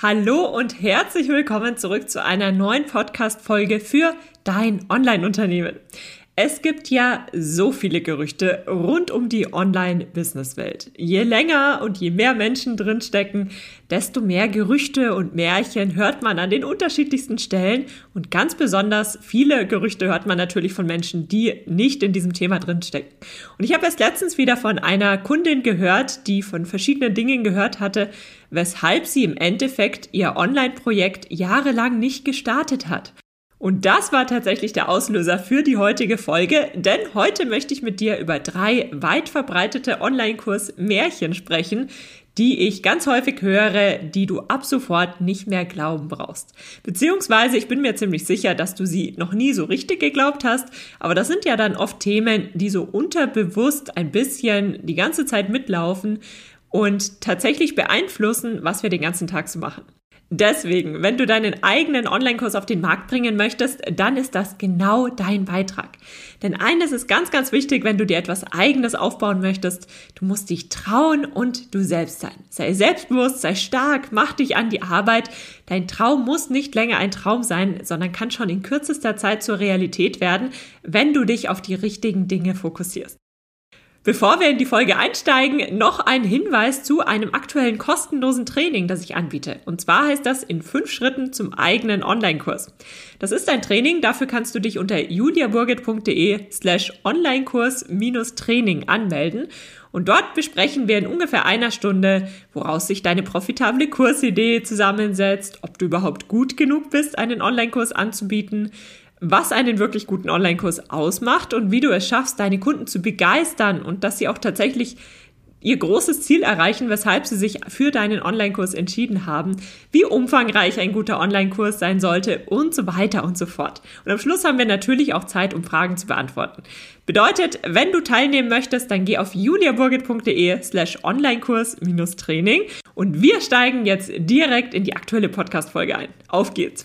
Hallo und herzlich willkommen zurück zu einer neuen Podcast-Folge für dein Online-Unternehmen. Es gibt ja so viele Gerüchte rund um die Online-Business-Welt. Je länger und je mehr Menschen drinstecken, desto mehr Gerüchte und Märchen hört man an den unterschiedlichsten Stellen und ganz besonders viele Gerüchte hört man natürlich von Menschen, die nicht in diesem Thema drinstecken. Und ich habe erst letztens wieder von einer Kundin gehört, die von verschiedenen Dingen gehört hatte, weshalb sie im Endeffekt ihr Online-Projekt jahrelang nicht gestartet hat. Und das war tatsächlich der Auslöser für die heutige Folge, denn heute möchte ich mit dir über drei weit verbreitete Online-Kurs-Märchen sprechen, die ich ganz häufig höre, die du ab sofort nicht mehr glauben brauchst. Beziehungsweise ich bin mir ziemlich sicher, dass du sie noch nie so richtig geglaubt hast, aber das sind ja dann oft Themen, die so unterbewusst ein bisschen die ganze Zeit mitlaufen und tatsächlich beeinflussen, was wir den ganzen Tag so machen. Deswegen, wenn du deinen eigenen Online-Kurs auf den Markt bringen möchtest, dann ist das genau dein Beitrag. Denn eines ist ganz, ganz wichtig, wenn du dir etwas Eigenes aufbauen möchtest. Du musst dich trauen und du selbst sein. Sei selbstbewusst, sei stark, mach dich an die Arbeit. Dein Traum muss nicht länger ein Traum sein, sondern kann schon in kürzester Zeit zur Realität werden, wenn du dich auf die richtigen Dinge fokussierst. Bevor wir in die Folge einsteigen, noch ein Hinweis zu einem aktuellen kostenlosen Training, das ich anbiete. Und zwar heißt das in fünf Schritten zum eigenen Online-Kurs. Das ist ein Training, dafür kannst du dich unter juliaburgit.de slash Online-Kurs-Training anmelden. Und dort besprechen wir in ungefähr einer Stunde, woraus sich deine profitable Kursidee zusammensetzt, ob du überhaupt gut genug bist, einen Online-Kurs anzubieten, was einen wirklich guten Online-Kurs ausmacht und wie du es schaffst, deine Kunden zu begeistern und dass sie auch tatsächlich ihr großes Ziel erreichen, weshalb sie sich für deinen Online-Kurs entschieden haben, wie umfangreich ein guter Online-Kurs sein sollte und so weiter und so fort. Und am Schluss haben wir natürlich auch Zeit, um Fragen zu beantworten. Bedeutet, wenn du teilnehmen möchtest, dann geh auf juliaburgit.de slash Online-Kurs-Training und wir steigen jetzt direkt in die aktuelle Podcast-Folge ein. Auf geht's!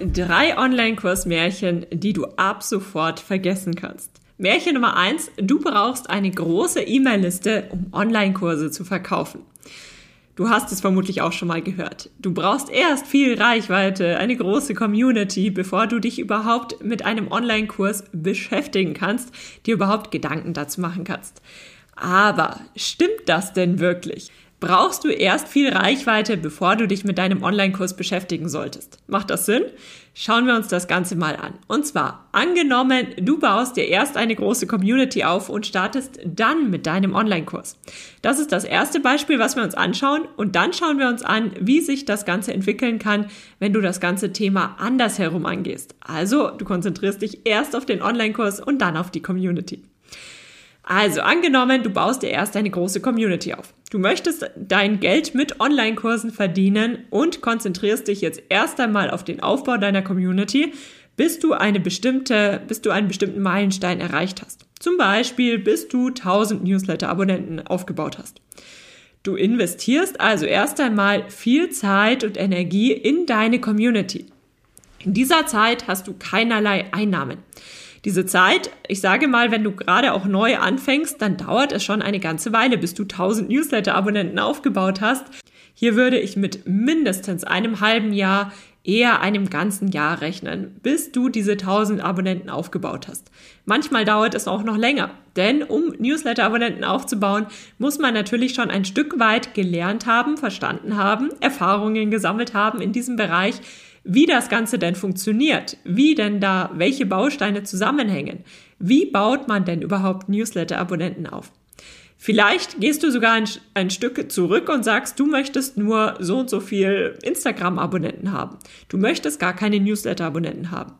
drei Online-Kurs-Märchen, die du ab sofort vergessen kannst. Märchen Nummer eins: Du brauchst eine große E-Mail-Liste, um Online-Kurse zu verkaufen. Du hast es vermutlich auch schon mal gehört. Du brauchst erst viel Reichweite, eine große Community, bevor du dich überhaupt mit einem Online-Kurs beschäftigen kannst, dir überhaupt Gedanken dazu machen kannst. Aber stimmt das denn wirklich? Brauchst du erst viel Reichweite, bevor du dich mit deinem Online-Kurs beschäftigen solltest. Macht das Sinn? Schauen wir uns das Ganze mal an. Und zwar, angenommen, du baust dir erst eine große Community auf und startest dann mit deinem Online-Kurs. Das ist das erste Beispiel, was wir uns anschauen. Und dann schauen wir uns an, wie sich das Ganze entwickeln kann, wenn du das ganze Thema andersherum angehst. Also, du konzentrierst dich erst auf den Online-Kurs und dann auf die Community. Also angenommen, du baust dir erst eine große Community auf. Du möchtest dein Geld mit Online-Kursen verdienen und konzentrierst dich jetzt erst einmal auf den Aufbau deiner Community, bis du eine bestimmte, bis du einen bestimmten Meilenstein erreicht hast. Zum Beispiel, bis du 1000 Newsletter-Abonnenten aufgebaut hast. Du investierst also erst einmal viel Zeit und Energie in deine Community. In dieser Zeit hast du keinerlei Einnahmen. Diese Zeit, ich sage mal, wenn du gerade auch neu anfängst, dann dauert es schon eine ganze Weile, bis du 1000 Newsletter-Abonnenten aufgebaut hast. Hier würde ich mit mindestens einem halben Jahr, eher einem ganzen Jahr rechnen, bis du diese 1000 Abonnenten aufgebaut hast. Manchmal dauert es auch noch länger, denn um Newsletter-Abonnenten aufzubauen, muss man natürlich schon ein Stück weit gelernt haben, verstanden haben, Erfahrungen gesammelt haben in diesem Bereich, wie das Ganze denn funktioniert, wie denn da welche Bausteine zusammenhängen. Wie baut man denn überhaupt Newsletter-Abonnenten auf? Vielleicht gehst du sogar ein, ein, Stück zurück und sagst, du möchtest nur so und so viel Instagram-Abonnenten haben. Du möchtest gar keine Newsletter-Abonnenten haben.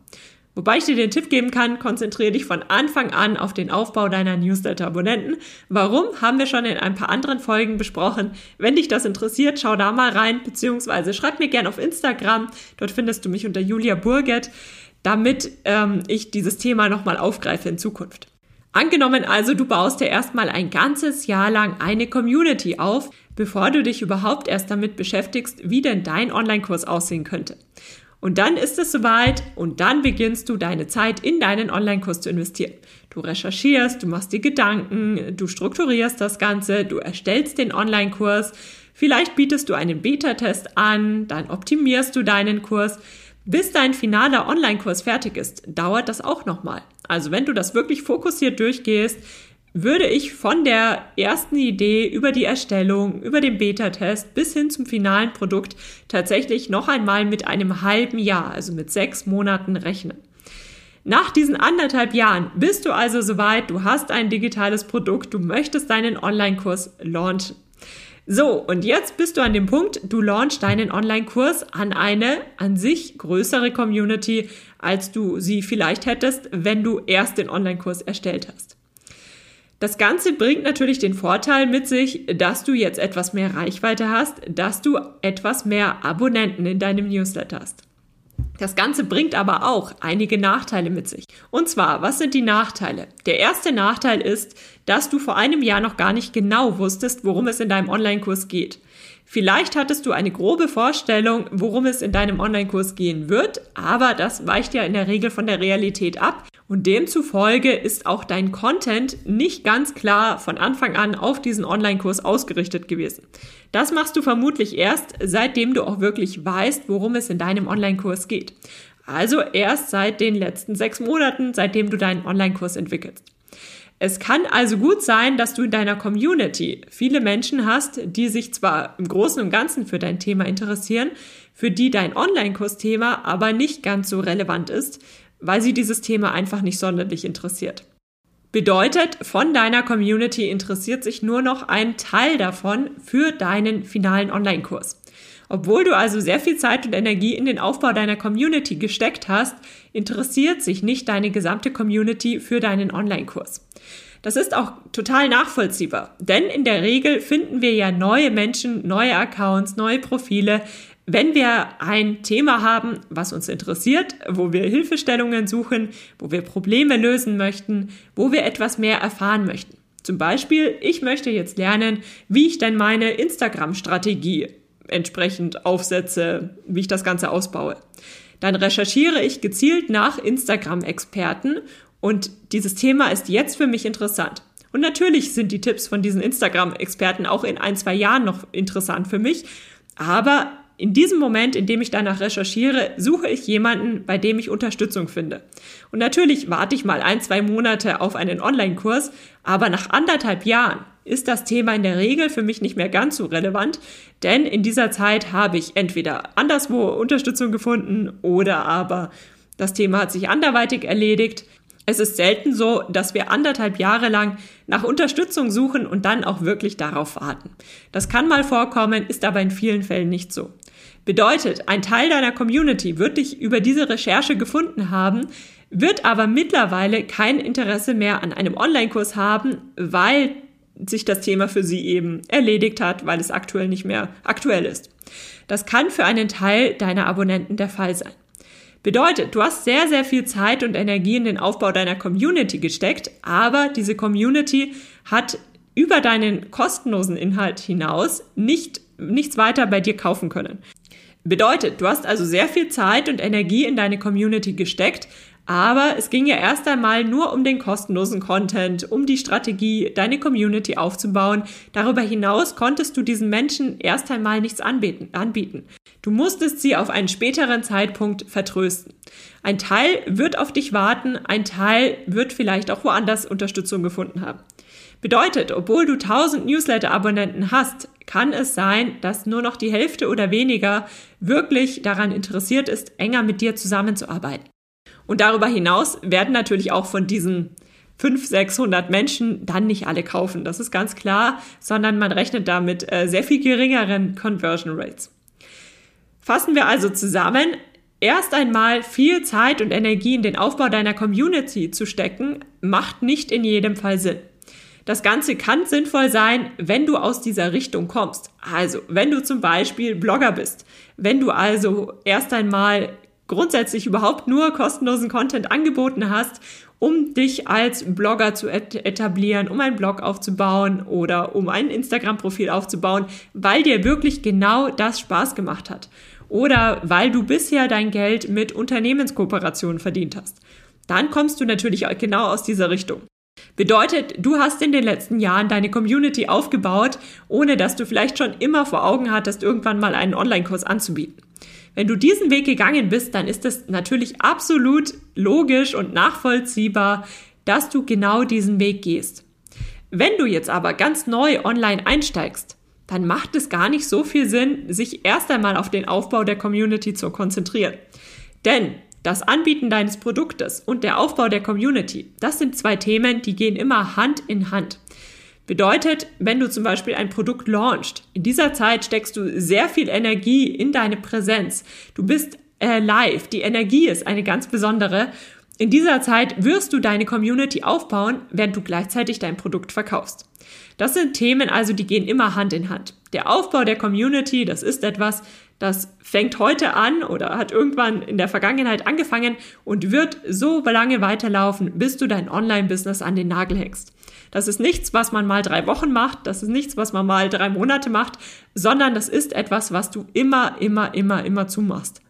Wobei ich dir den Tipp geben kann, konzentriere dich von Anfang an auf den Aufbau deiner Newsletter-Abonnenten. Warum, haben wir schon in ein paar anderen Folgen besprochen. Wenn dich das interessiert, schau da mal rein, beziehungsweise schreib mir gerne auf Instagram. Dort findest du mich unter Julia Burget, damit ähm, ich dieses Thema nochmal aufgreife in Zukunft. Angenommen also, du baust dir erstmal ein ganzes Jahr lang eine Community auf, bevor du dich überhaupt erst damit beschäftigst, wie denn dein Online-Kurs aussehen könnte. Und dann ist es soweit und dann beginnst du deine Zeit in deinen Online-Kurs zu investieren. Du recherchierst, du machst dir Gedanken, du strukturierst das Ganze, du erstellst den Online-Kurs, vielleicht bietest du einen Beta-Test an, dann optimierst du deinen Kurs. Bis dein finaler Online-Kurs fertig ist, dauert das auch nochmal. Also wenn du das wirklich fokussiert durchgehst, würde ich von der ersten Idee über die Erstellung, über den Beta-Test bis hin zum finalen Produkt tatsächlich noch einmal mit einem halben Jahr, also mit sechs Monaten rechnen. Nach diesen anderthalb Jahren bist du also soweit, du hast ein digitales Produkt, du möchtest deinen Online-Kurs launchen. So, und jetzt bist du an dem Punkt, du launchst deinen Online-Kurs an eine an sich größere Community, als du sie vielleicht hättest, wenn du erst den Online-Kurs erstellt hast. Das Ganze bringt natürlich den Vorteil mit sich, dass du jetzt etwas mehr Reichweite hast, dass du etwas mehr Abonnenten in deinem Newsletter hast. Das Ganze bringt aber auch einige Nachteile mit sich. Und zwar, was sind die Nachteile? Der erste Nachteil ist, dass du vor einem Jahr noch gar nicht genau wusstest, worum es in deinem Online-Kurs geht. Vielleicht hattest du eine grobe Vorstellung, worum es in deinem Online-Kurs gehen wird, aber das weicht ja in der Regel von der Realität ab und demzufolge ist auch dein Content nicht ganz klar von Anfang an auf diesen Online-Kurs ausgerichtet gewesen. Das machst du vermutlich erst, seitdem du auch wirklich weißt, worum es in deinem Online-Kurs geht. Also erst seit den letzten sechs Monaten, seitdem du deinen Online-Kurs entwickelst. Es kann also gut sein, dass du in deiner Community viele Menschen hast, die sich zwar im Großen und Ganzen für dein Thema interessieren, für die dein Online-Kurs-Thema aber nicht ganz so relevant ist, weil sie dieses Thema einfach nicht sonderlich interessiert. Bedeutet, von deiner Community interessiert sich nur noch ein Teil davon für deinen finalen Online-Kurs. Obwohl du also sehr viel Zeit und Energie in den Aufbau deiner Community gesteckt hast, interessiert sich nicht deine gesamte Community für deinen Online-Kurs. Das ist auch total nachvollziehbar, denn in der Regel finden wir ja neue Menschen, neue Accounts, neue Profile, wenn wir ein Thema haben, was uns interessiert, wo wir Hilfestellungen suchen, wo wir Probleme lösen möchten, wo wir etwas mehr erfahren möchten. Zum Beispiel, ich möchte jetzt lernen, wie ich denn meine Instagram-Strategie entsprechend aufsetze, wie ich das Ganze ausbaue. Dann recherchiere ich gezielt nach Instagram-Experten und dieses Thema ist jetzt für mich interessant. Und natürlich sind die Tipps von diesen Instagram-Experten auch in ein, zwei Jahren noch interessant für mich. Aber in diesem Moment, in dem ich danach recherchiere, suche ich jemanden, bei dem ich Unterstützung finde. Und natürlich warte ich mal ein, zwei Monate auf einen Online-Kurs, aber nach anderthalb Jahren ist das Thema in der Regel für mich nicht mehr ganz so relevant, denn in dieser Zeit habe ich entweder anderswo Unterstützung gefunden oder aber das Thema hat sich anderweitig erledigt. Es ist selten so, dass wir anderthalb Jahre lang nach Unterstützung suchen und dann auch wirklich darauf warten. Das kann mal vorkommen, ist aber in vielen Fällen nicht so. Bedeutet, ein Teil deiner Community wird dich über diese Recherche gefunden haben, wird aber mittlerweile kein Interesse mehr an einem Online-Kurs haben, weil sich das Thema für sie eben erledigt hat, weil es aktuell nicht mehr aktuell ist. Das kann für einen Teil deiner Abonnenten der Fall sein. Bedeutet, du hast sehr, sehr viel Zeit und Energie in den Aufbau deiner Community gesteckt, aber diese Community hat über deinen kostenlosen Inhalt hinaus nicht, nichts weiter bei dir kaufen können. Bedeutet, du hast also sehr viel Zeit und Energie in deine Community gesteckt, aber es ging ja erst einmal nur um den kostenlosen Content, um die Strategie, deine Community aufzubauen. Darüber hinaus konntest du diesen Menschen erst einmal nichts anbieten. Du musstest sie auf einen späteren Zeitpunkt vertrösten. Ein Teil wird auf dich warten, ein Teil wird vielleicht auch woanders Unterstützung gefunden haben. Bedeutet, obwohl du 1000 Newsletter-Abonnenten hast, kann es sein, dass nur noch die Hälfte oder weniger wirklich daran interessiert ist, enger mit dir zusammenzuarbeiten. Und darüber hinaus werden natürlich auch von diesen 500, 600 Menschen dann nicht alle kaufen, das ist ganz klar, sondern man rechnet damit äh, sehr viel geringeren Conversion Rates. Fassen wir also zusammen, erst einmal viel Zeit und Energie in den Aufbau deiner Community zu stecken, macht nicht in jedem Fall Sinn. Das Ganze kann sinnvoll sein, wenn du aus dieser Richtung kommst. Also, wenn du zum Beispiel Blogger bist, wenn du also erst einmal grundsätzlich überhaupt nur kostenlosen Content angeboten hast, um dich als Blogger zu etablieren, um einen Blog aufzubauen oder um ein Instagram-Profil aufzubauen, weil dir wirklich genau das Spaß gemacht hat. Oder weil du bisher dein Geld mit Unternehmenskooperationen verdient hast. Dann kommst du natürlich genau aus dieser Richtung. Bedeutet, du hast in den letzten Jahren deine Community aufgebaut, ohne dass du vielleicht schon immer vor Augen hattest, irgendwann mal einen Online-Kurs anzubieten. Wenn du diesen Weg gegangen bist, dann ist es natürlich absolut logisch und nachvollziehbar, dass du genau diesen Weg gehst. Wenn du jetzt aber ganz neu online einsteigst, dann macht es gar nicht so viel Sinn, sich erst einmal auf den Aufbau der Community zu konzentrieren. Denn das Anbieten deines Produktes und der Aufbau der Community, das sind zwei Themen, die gehen immer Hand in Hand. Bedeutet, wenn du zum Beispiel ein Produkt launchst, in dieser Zeit steckst du sehr viel Energie in deine Präsenz. Du bist äh, live, die Energie ist eine ganz besondere. In dieser Zeit wirst du deine Community aufbauen, während du gleichzeitig dein Produkt verkaufst. Das sind Themen also, die gehen immer Hand in Hand. Der Aufbau der Community, das ist etwas, das fängt heute an oder hat irgendwann in der Vergangenheit angefangen und wird so lange weiterlaufen, bis du dein Online-Business an den Nagel hängst. Das ist nichts, was man mal drei Wochen macht, das ist nichts, was man mal drei Monate macht, sondern das ist etwas, was du immer, immer, immer, immer zumachst.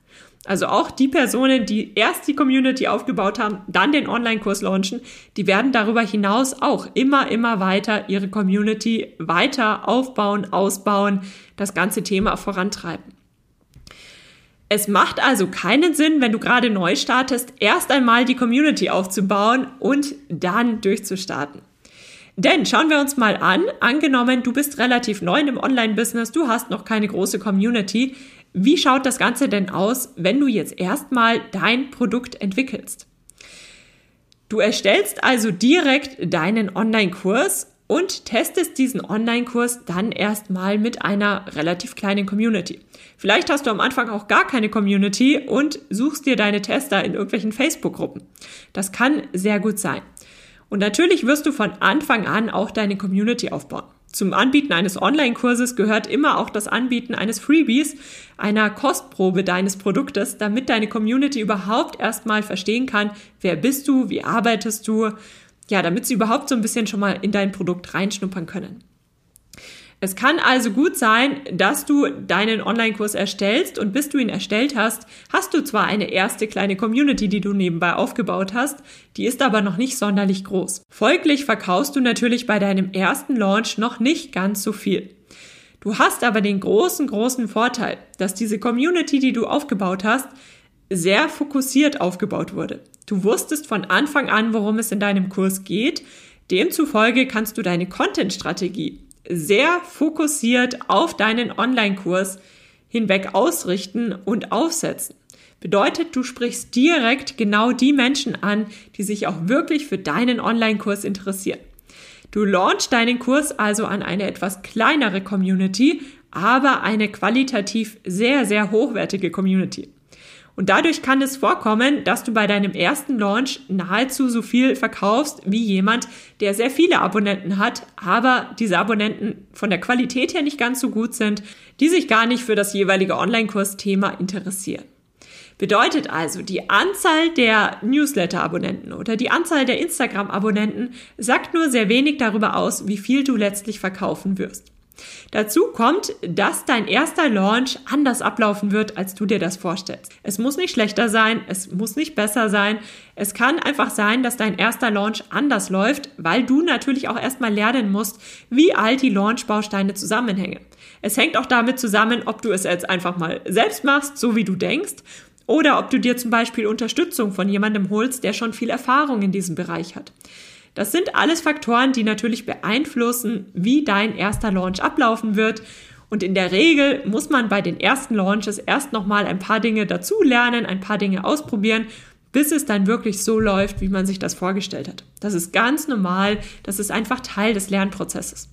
Also auch die Personen, die erst die Community aufgebaut haben, dann den Online-Kurs launchen, die werden darüber hinaus auch immer, immer weiter ihre Community weiter aufbauen, ausbauen, das ganze Thema vorantreiben. Es macht also keinen Sinn, wenn du gerade neu startest, erst einmal die Community aufzubauen und dann durchzustarten. Denn schauen wir uns mal an, angenommen, du bist relativ neu im Online-Business, du hast noch keine große Community. Wie schaut das Ganze denn aus, wenn du jetzt erstmal dein Produkt entwickelst? Du erstellst also direkt deinen Online-Kurs und testest diesen Online-Kurs dann erstmal mit einer relativ kleinen Community. Vielleicht hast du am Anfang auch gar keine Community und suchst dir deine Tester in irgendwelchen Facebook-Gruppen. Das kann sehr gut sein. Und natürlich wirst du von Anfang an auch deine Community aufbauen. Zum Anbieten eines Online-Kurses gehört immer auch das Anbieten eines Freebies, einer Kostprobe deines Produktes, damit deine Community überhaupt erstmal verstehen kann, wer bist du, wie arbeitest du, ja, damit sie überhaupt so ein bisschen schon mal in dein Produkt reinschnuppern können. Es kann also gut sein, dass du deinen Online-Kurs erstellst und bis du ihn erstellt hast, hast du zwar eine erste kleine Community, die du nebenbei aufgebaut hast, die ist aber noch nicht sonderlich groß. Folglich verkaufst du natürlich bei deinem ersten Launch noch nicht ganz so viel. Du hast aber den großen, großen Vorteil, dass diese Community, die du aufgebaut hast, sehr fokussiert aufgebaut wurde. Du wusstest von Anfang an, worum es in deinem Kurs geht. Demzufolge kannst du deine Content-Strategie sehr fokussiert auf deinen Online-Kurs hinweg ausrichten und aufsetzen. Bedeutet, du sprichst direkt genau die Menschen an, die sich auch wirklich für deinen Online-Kurs interessieren. Du launchst deinen Kurs also an eine etwas kleinere Community, aber eine qualitativ sehr, sehr hochwertige Community. Und dadurch kann es vorkommen, dass du bei deinem ersten Launch nahezu so viel verkaufst wie jemand, der sehr viele Abonnenten hat, aber diese Abonnenten von der Qualität her nicht ganz so gut sind, die sich gar nicht für das jeweilige Online-Kurs-Thema interessieren. Bedeutet also, die Anzahl der Newsletter-Abonnenten oder die Anzahl der Instagram-Abonnenten sagt nur sehr wenig darüber aus, wie viel du letztlich verkaufen wirst. Dazu kommt, dass dein erster Launch anders ablaufen wird, als du dir das vorstellst. Es muss nicht schlechter sein, es muss nicht besser sein. Es kann einfach sein, dass dein erster Launch anders läuft, weil du natürlich auch erstmal lernen musst, wie all die Launch-Bausteine zusammenhängen. Es hängt auch damit zusammen, ob du es jetzt einfach mal selbst machst, so wie du denkst, oder ob du dir zum Beispiel Unterstützung von jemandem holst, der schon viel Erfahrung in diesem Bereich hat. Das sind alles Faktoren, die natürlich beeinflussen, wie dein erster Launch ablaufen wird. Und in der Regel muss man bei den ersten Launches erst nochmal ein paar Dinge dazu lernen, ein paar Dinge ausprobieren, bis es dann wirklich so läuft, wie man sich das vorgestellt hat. Das ist ganz normal, das ist einfach Teil des Lernprozesses.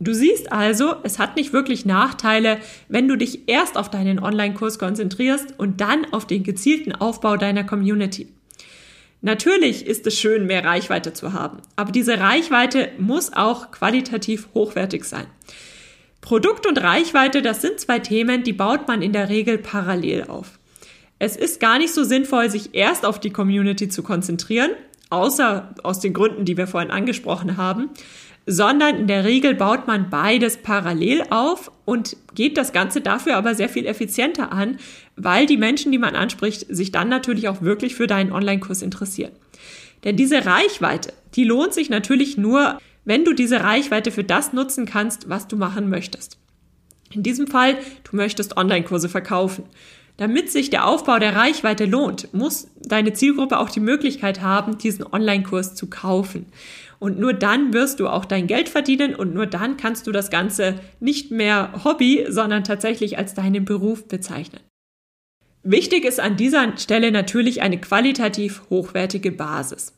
Du siehst also, es hat nicht wirklich Nachteile, wenn du dich erst auf deinen Online-Kurs konzentrierst und dann auf den gezielten Aufbau deiner Community. Natürlich ist es schön, mehr Reichweite zu haben, aber diese Reichweite muss auch qualitativ hochwertig sein. Produkt und Reichweite, das sind zwei Themen, die baut man in der Regel parallel auf. Es ist gar nicht so sinnvoll, sich erst auf die Community zu konzentrieren, außer aus den Gründen, die wir vorhin angesprochen haben, sondern in der Regel baut man beides parallel auf und geht das Ganze dafür aber sehr viel effizienter an, weil die Menschen, die man anspricht, sich dann natürlich auch wirklich für deinen Online-Kurs interessieren. Denn diese Reichweite, die lohnt sich natürlich nur, wenn du diese Reichweite für das nutzen kannst, was du machen möchtest. In diesem Fall, du möchtest Online-Kurse verkaufen. Damit sich der Aufbau der Reichweite lohnt, muss deine Zielgruppe auch die Möglichkeit haben, diesen Online-Kurs zu kaufen. Und nur dann wirst du auch dein Geld verdienen und nur dann kannst du das Ganze nicht mehr Hobby, sondern tatsächlich als deinen Beruf bezeichnen. Wichtig ist an dieser Stelle natürlich eine qualitativ hochwertige Basis.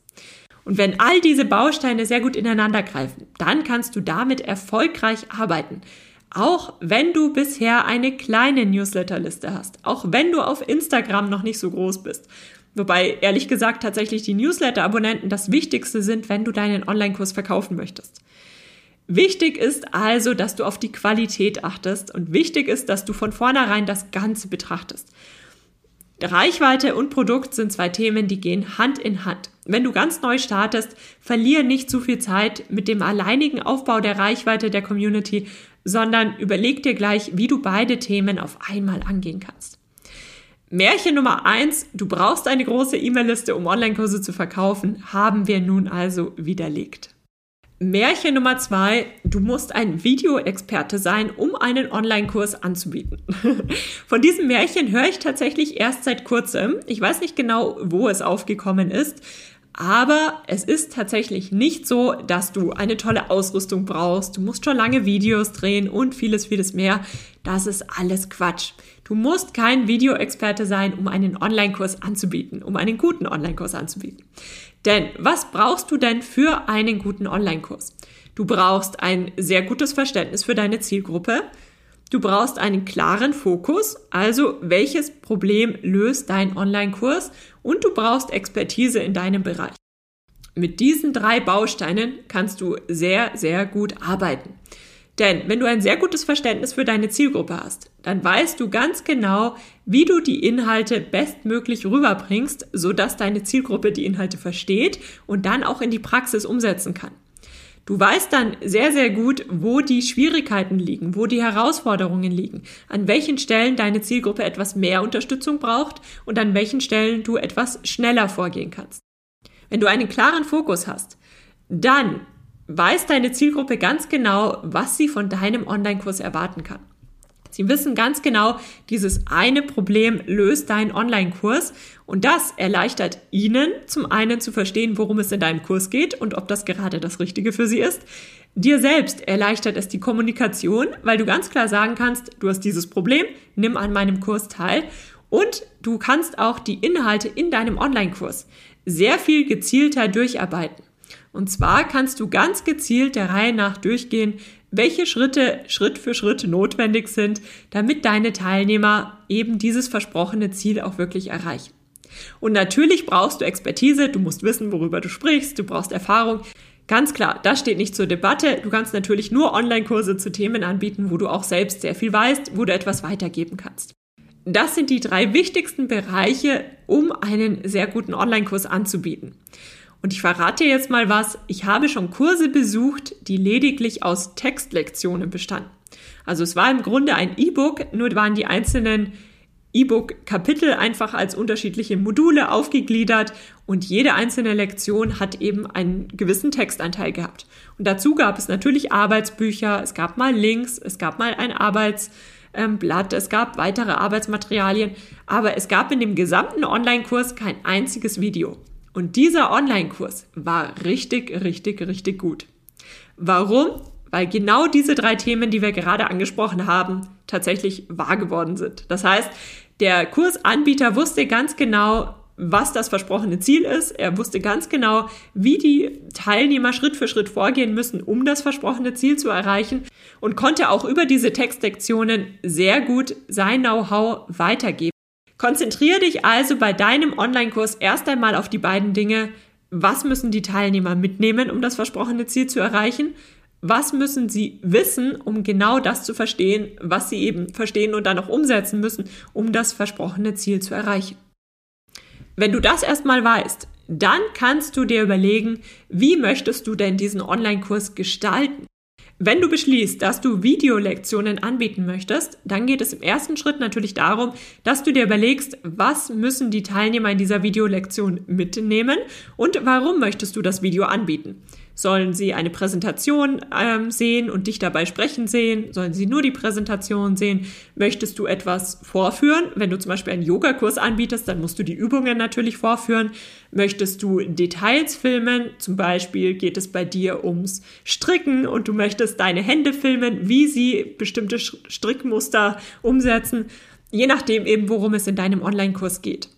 Und wenn all diese Bausteine sehr gut ineinander greifen, dann kannst du damit erfolgreich arbeiten. Auch wenn du bisher eine kleine Newsletterliste hast, auch wenn du auf Instagram noch nicht so groß bist Wobei ehrlich gesagt tatsächlich die Newsletter-Abonnenten das Wichtigste sind, wenn du deinen Online-Kurs verkaufen möchtest. Wichtig ist also, dass du auf die Qualität achtest und wichtig ist, dass du von vornherein das Ganze betrachtest. Reichweite und Produkt sind zwei Themen, die gehen Hand in Hand. Wenn du ganz neu startest, verliere nicht zu viel Zeit mit dem alleinigen Aufbau der Reichweite der Community, sondern überleg dir gleich, wie du beide Themen auf einmal angehen kannst. Märchen Nummer eins, du brauchst eine große E-Mail-Liste, um Online-Kurse zu verkaufen, haben wir nun also widerlegt. Märchen Nummer zwei, du musst ein Videoexperte sein, um einen Online-Kurs anzubieten. Von diesem Märchen höre ich tatsächlich erst seit kurzem. Ich weiß nicht genau, wo es aufgekommen ist, aber es ist tatsächlich nicht so, dass du eine tolle Ausrüstung brauchst. Du musst schon lange Videos drehen und vieles, vieles mehr. Das ist alles Quatsch. Du musst kein Videoexperte sein, um einen Online-Kurs anzubieten, um einen guten Online-Kurs anzubieten. Denn was brauchst du denn für einen guten Online-Kurs? Du brauchst ein sehr gutes Verständnis für deine Zielgruppe. Du brauchst einen klaren Fokus, also welches Problem löst dein Online-Kurs und du brauchst Expertise in deinem Bereich. Mit diesen drei Bausteinen kannst du sehr, sehr gut arbeiten. Denn wenn du ein sehr gutes Verständnis für deine Zielgruppe hast, dann weißt du ganz genau, wie du die Inhalte bestmöglich rüberbringst, sodass deine Zielgruppe die Inhalte versteht und dann auch in die Praxis umsetzen kann. Du weißt dann sehr, sehr gut, wo die Schwierigkeiten liegen, wo die Herausforderungen liegen, an welchen Stellen deine Zielgruppe etwas mehr Unterstützung braucht und an welchen Stellen du etwas schneller vorgehen kannst. Wenn du einen klaren Fokus hast, dann weiß deine Zielgruppe ganz genau, was sie von deinem Online-Kurs erwarten kann. Sie wissen ganz genau, dieses eine Problem löst dein Online-Kurs und das erleichtert Ihnen zum einen zu verstehen, worum es in deinem Kurs geht und ob das gerade das Richtige für Sie ist. Dir selbst erleichtert es die Kommunikation, weil du ganz klar sagen kannst, du hast dieses Problem, nimm an meinem Kurs teil und du kannst auch die Inhalte in deinem Online-Kurs sehr viel gezielter durcharbeiten. Und zwar kannst du ganz gezielt der Reihe nach durchgehen, welche Schritte Schritt für Schritt notwendig sind, damit deine Teilnehmer eben dieses versprochene Ziel auch wirklich erreichen. Und natürlich brauchst du Expertise, du musst wissen, worüber du sprichst, du brauchst Erfahrung. Ganz klar, das steht nicht zur Debatte. Du kannst natürlich nur Online-Kurse zu Themen anbieten, wo du auch selbst sehr viel weißt, wo du etwas weitergeben kannst. Das sind die drei wichtigsten Bereiche, um einen sehr guten Online-Kurs anzubieten. Und ich verrate dir jetzt mal was. Ich habe schon Kurse besucht, die lediglich aus Textlektionen bestanden. Also es war im Grunde ein E-Book, nur waren die einzelnen E-Book-Kapitel einfach als unterschiedliche Module aufgegliedert und jede einzelne Lektion hat eben einen gewissen Textanteil gehabt. Und dazu gab es natürlich Arbeitsbücher, es gab mal Links, es gab mal ein Arbeitsblatt, es gab weitere Arbeitsmaterialien, aber es gab in dem gesamten Online-Kurs kein einziges Video. Und dieser Online-Kurs war richtig, richtig, richtig gut. Warum? Weil genau diese drei Themen, die wir gerade angesprochen haben, tatsächlich wahr geworden sind. Das heißt, der Kursanbieter wusste ganz genau, was das versprochene Ziel ist. Er wusste ganz genau, wie die Teilnehmer Schritt für Schritt vorgehen müssen, um das versprochene Ziel zu erreichen und konnte auch über diese Textlektionen sehr gut sein Know-how weitergeben. Konzentriere dich also bei deinem Online-Kurs erst einmal auf die beiden Dinge, was müssen die Teilnehmer mitnehmen, um das versprochene Ziel zu erreichen? Was müssen sie wissen, um genau das zu verstehen, was sie eben verstehen und dann auch umsetzen müssen, um das versprochene Ziel zu erreichen? Wenn du das erstmal weißt, dann kannst du dir überlegen, wie möchtest du denn diesen Online-Kurs gestalten? Wenn du beschließt, dass du Videolektionen anbieten möchtest, dann geht es im ersten Schritt natürlich darum, dass du dir überlegst, was müssen die Teilnehmer in dieser Videolektion mitnehmen und warum möchtest du das Video anbieten. Sollen sie eine Präsentation ähm, sehen und dich dabei sprechen sehen? Sollen sie nur die Präsentation sehen? Möchtest du etwas vorführen? Wenn du zum Beispiel einen Yogakurs anbietest, dann musst du die Übungen natürlich vorführen. Möchtest du Details filmen? Zum Beispiel geht es bei dir ums Stricken und du möchtest deine Hände filmen, wie sie bestimmte Strickmuster umsetzen, je nachdem eben, worum es in deinem Online-Kurs geht.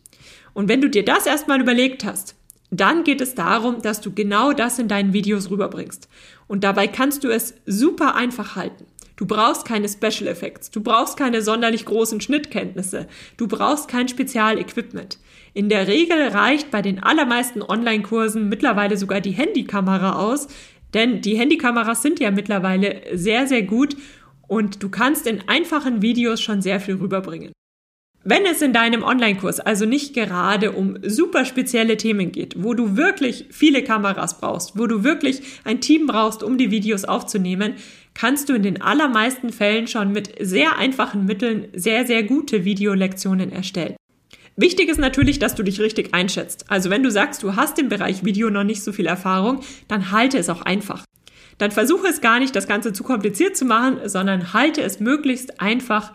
Und wenn du dir das erstmal überlegt hast, dann geht es darum, dass du genau das in deinen Videos rüberbringst. Und dabei kannst du es super einfach halten. Du brauchst keine Special Effects, du brauchst keine sonderlich großen Schnittkenntnisse, du brauchst kein Spezialequipment. In der Regel reicht bei den allermeisten Online-Kursen mittlerweile sogar die Handykamera aus, denn die Handykameras sind ja mittlerweile sehr, sehr gut und du kannst in einfachen Videos schon sehr viel rüberbringen. Wenn es in deinem Online-Kurs also nicht gerade um super spezielle Themen geht, wo du wirklich viele Kameras brauchst, wo du wirklich ein Team brauchst, um die Videos aufzunehmen, kannst du in den allermeisten Fällen schon mit sehr einfachen Mitteln sehr, sehr gute Videolektionen erstellen. Wichtig ist natürlich, dass du dich richtig einschätzt. Also wenn du sagst, du hast im Bereich Video noch nicht so viel Erfahrung, dann halte es auch einfach. Dann versuche es gar nicht, das Ganze zu kompliziert zu machen, sondern halte es möglichst einfach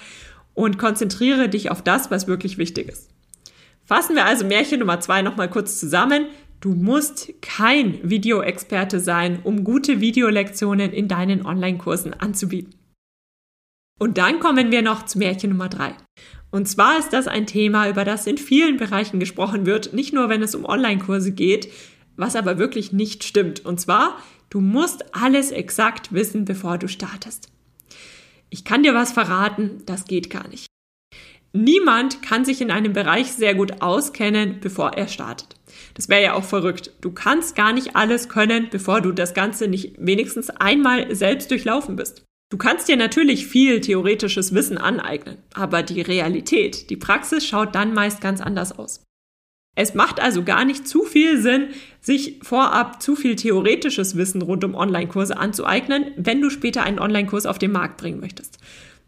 und konzentriere dich auf das, was wirklich wichtig ist. Fassen wir also Märchen Nummer zwei nochmal kurz zusammen. Du musst kein Videoexperte sein, um gute Videolektionen in deinen Online-Kursen anzubieten. Und dann kommen wir noch zu Märchen Nummer drei. Und zwar ist das ein Thema, über das in vielen Bereichen gesprochen wird, nicht nur wenn es um Online-Kurse geht, was aber wirklich nicht stimmt. Und zwar, du musst alles exakt wissen, bevor du startest. Ich kann dir was verraten, das geht gar nicht. Niemand kann sich in einem Bereich sehr gut auskennen, bevor er startet. Das wäre ja auch verrückt. Du kannst gar nicht alles können, bevor du das Ganze nicht wenigstens einmal selbst durchlaufen bist. Du kannst dir natürlich viel theoretisches Wissen aneignen, aber die Realität, die Praxis schaut dann meist ganz anders aus. Es macht also gar nicht zu viel Sinn, sich vorab zu viel theoretisches Wissen rund um Online-Kurse anzueignen, wenn du später einen Online-Kurs auf den Markt bringen möchtest.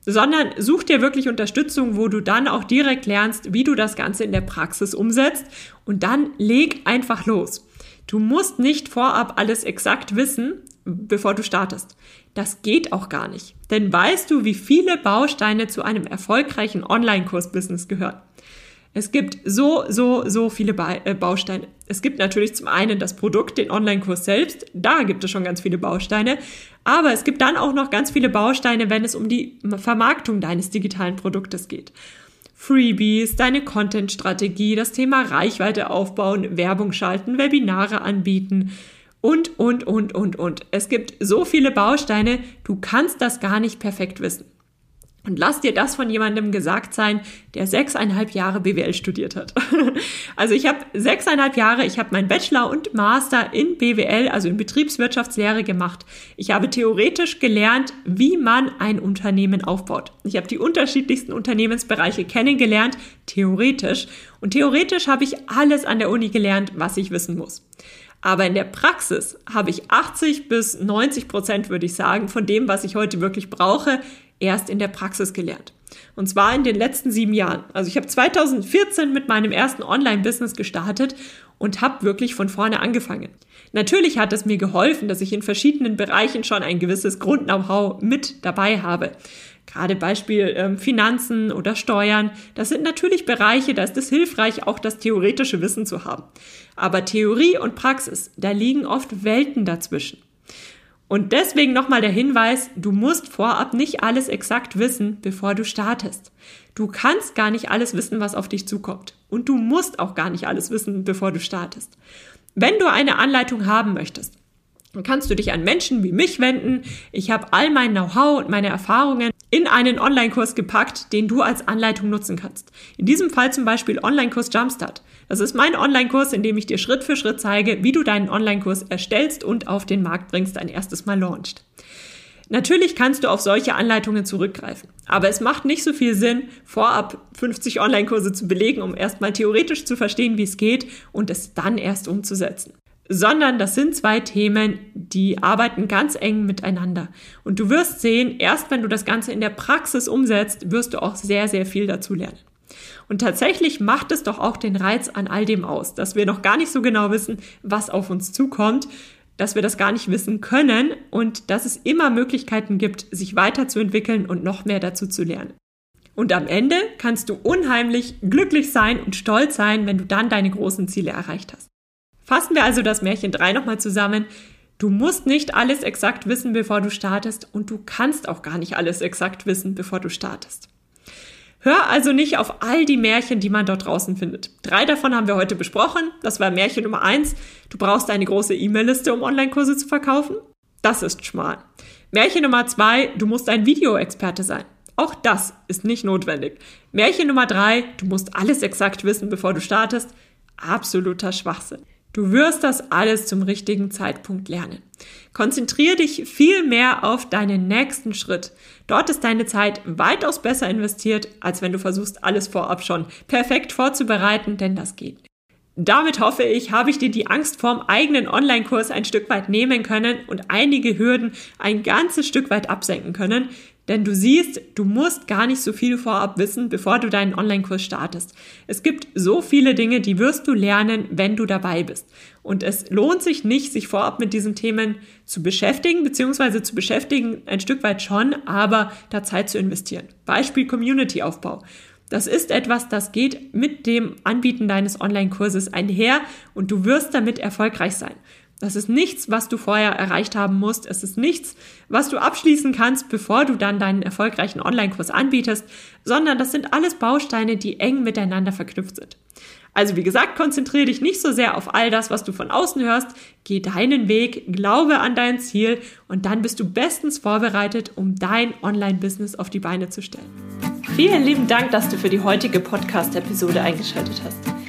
Sondern such dir wirklich Unterstützung, wo du dann auch direkt lernst, wie du das Ganze in der Praxis umsetzt und dann leg einfach los. Du musst nicht vorab alles exakt wissen, bevor du startest. Das geht auch gar nicht. Denn weißt du, wie viele Bausteine zu einem erfolgreichen Online-Kurs-Business gehören? Es gibt so, so, so viele äh, Bausteine. Es gibt natürlich zum einen das Produkt, den Online-Kurs selbst. Da gibt es schon ganz viele Bausteine. Aber es gibt dann auch noch ganz viele Bausteine, wenn es um die Vermarktung deines digitalen Produktes geht. Freebies, deine Content-Strategie, das Thema Reichweite aufbauen, Werbung schalten, Webinare anbieten und, und, und, und, und. Es gibt so viele Bausteine, du kannst das gar nicht perfekt wissen. Und lass dir das von jemandem gesagt sein, der sechseinhalb Jahre BWL studiert hat. also ich habe sechseinhalb Jahre, ich habe meinen Bachelor und Master in BWL, also in Betriebswirtschaftslehre gemacht. Ich habe theoretisch gelernt, wie man ein Unternehmen aufbaut. Ich habe die unterschiedlichsten Unternehmensbereiche kennengelernt, theoretisch. Und theoretisch habe ich alles an der Uni gelernt, was ich wissen muss. Aber in der Praxis habe ich 80 bis 90 Prozent, würde ich sagen, von dem, was ich heute wirklich brauche, erst in der Praxis gelernt. Und zwar in den letzten sieben Jahren. Also ich habe 2014 mit meinem ersten Online-Business gestartet und habe wirklich von vorne angefangen. Natürlich hat es mir geholfen, dass ich in verschiedenen Bereichen schon ein gewisses Grund-Know-how mit dabei habe. Gerade Beispiel ähm, Finanzen oder Steuern. Das sind natürlich Bereiche, da ist es hilfreich, auch das theoretische Wissen zu haben. Aber Theorie und Praxis, da liegen oft Welten dazwischen. Und deswegen nochmal der Hinweis, du musst vorab nicht alles exakt wissen, bevor du startest. Du kannst gar nicht alles wissen, was auf dich zukommt. Und du musst auch gar nicht alles wissen, bevor du startest. Wenn du eine Anleitung haben möchtest, dann kannst du dich an Menschen wie mich wenden. Ich habe all mein Know-how und meine Erfahrungen in einen Online-Kurs gepackt, den du als Anleitung nutzen kannst. In diesem Fall zum Beispiel Online-Kurs Jumpstart. Das ist mein Online-Kurs, in dem ich dir Schritt für Schritt zeige, wie du deinen Online-Kurs erstellst und auf den Markt bringst, ein erstes Mal launcht. Natürlich kannst du auf solche Anleitungen zurückgreifen, aber es macht nicht so viel Sinn, vorab 50 Online-Kurse zu belegen, um erstmal theoretisch zu verstehen, wie es geht und es dann erst umzusetzen sondern das sind zwei Themen, die arbeiten ganz eng miteinander. Und du wirst sehen, erst wenn du das Ganze in der Praxis umsetzt, wirst du auch sehr, sehr viel dazu lernen. Und tatsächlich macht es doch auch den Reiz an all dem aus, dass wir noch gar nicht so genau wissen, was auf uns zukommt, dass wir das gar nicht wissen können und dass es immer Möglichkeiten gibt, sich weiterzuentwickeln und noch mehr dazu zu lernen. Und am Ende kannst du unheimlich glücklich sein und stolz sein, wenn du dann deine großen Ziele erreicht hast. Fassen wir also das Märchen 3 nochmal zusammen. Du musst nicht alles exakt wissen, bevor du startest und du kannst auch gar nicht alles exakt wissen, bevor du startest. Hör also nicht auf all die Märchen, die man dort draußen findet. Drei davon haben wir heute besprochen. Das war Märchen Nummer eins. Du brauchst eine große E-Mail-Liste, um Online-Kurse zu verkaufen. Das ist schmal. Märchen Nummer zwei, du musst ein Videoexperte sein. Auch das ist nicht notwendig. Märchen Nummer drei, du musst alles exakt wissen, bevor du startest. Absoluter Schwachsinn. Du wirst das alles zum richtigen Zeitpunkt lernen. Konzentriere dich viel mehr auf deinen nächsten Schritt. Dort ist deine Zeit weitaus besser investiert, als wenn du versuchst, alles vorab schon perfekt vorzubereiten, denn das geht nicht. Damit hoffe ich, habe ich dir die Angst vorm eigenen Online-Kurs ein Stück weit nehmen können und einige Hürden ein ganzes Stück weit absenken können. Denn du siehst, du musst gar nicht so viel vorab wissen, bevor du deinen Online-Kurs startest. Es gibt so viele Dinge, die wirst du lernen, wenn du dabei bist. Und es lohnt sich nicht, sich vorab mit diesen Themen zu beschäftigen, beziehungsweise zu beschäftigen ein Stück weit schon, aber da Zeit zu investieren. Beispiel Community-Aufbau. Das ist etwas, das geht mit dem Anbieten deines Online-Kurses einher und du wirst damit erfolgreich sein. Das ist nichts, was du vorher erreicht haben musst. Es ist nichts, was du abschließen kannst, bevor du dann deinen erfolgreichen Online-Kurs anbietest, sondern das sind alles Bausteine, die eng miteinander verknüpft sind. Also wie gesagt, konzentriere dich nicht so sehr auf all das, was du von außen hörst. Geh deinen Weg, glaube an dein Ziel und dann bist du bestens vorbereitet, um dein Online-Business auf die Beine zu stellen. Vielen lieben Dank, dass du für die heutige Podcast-Episode eingeschaltet hast.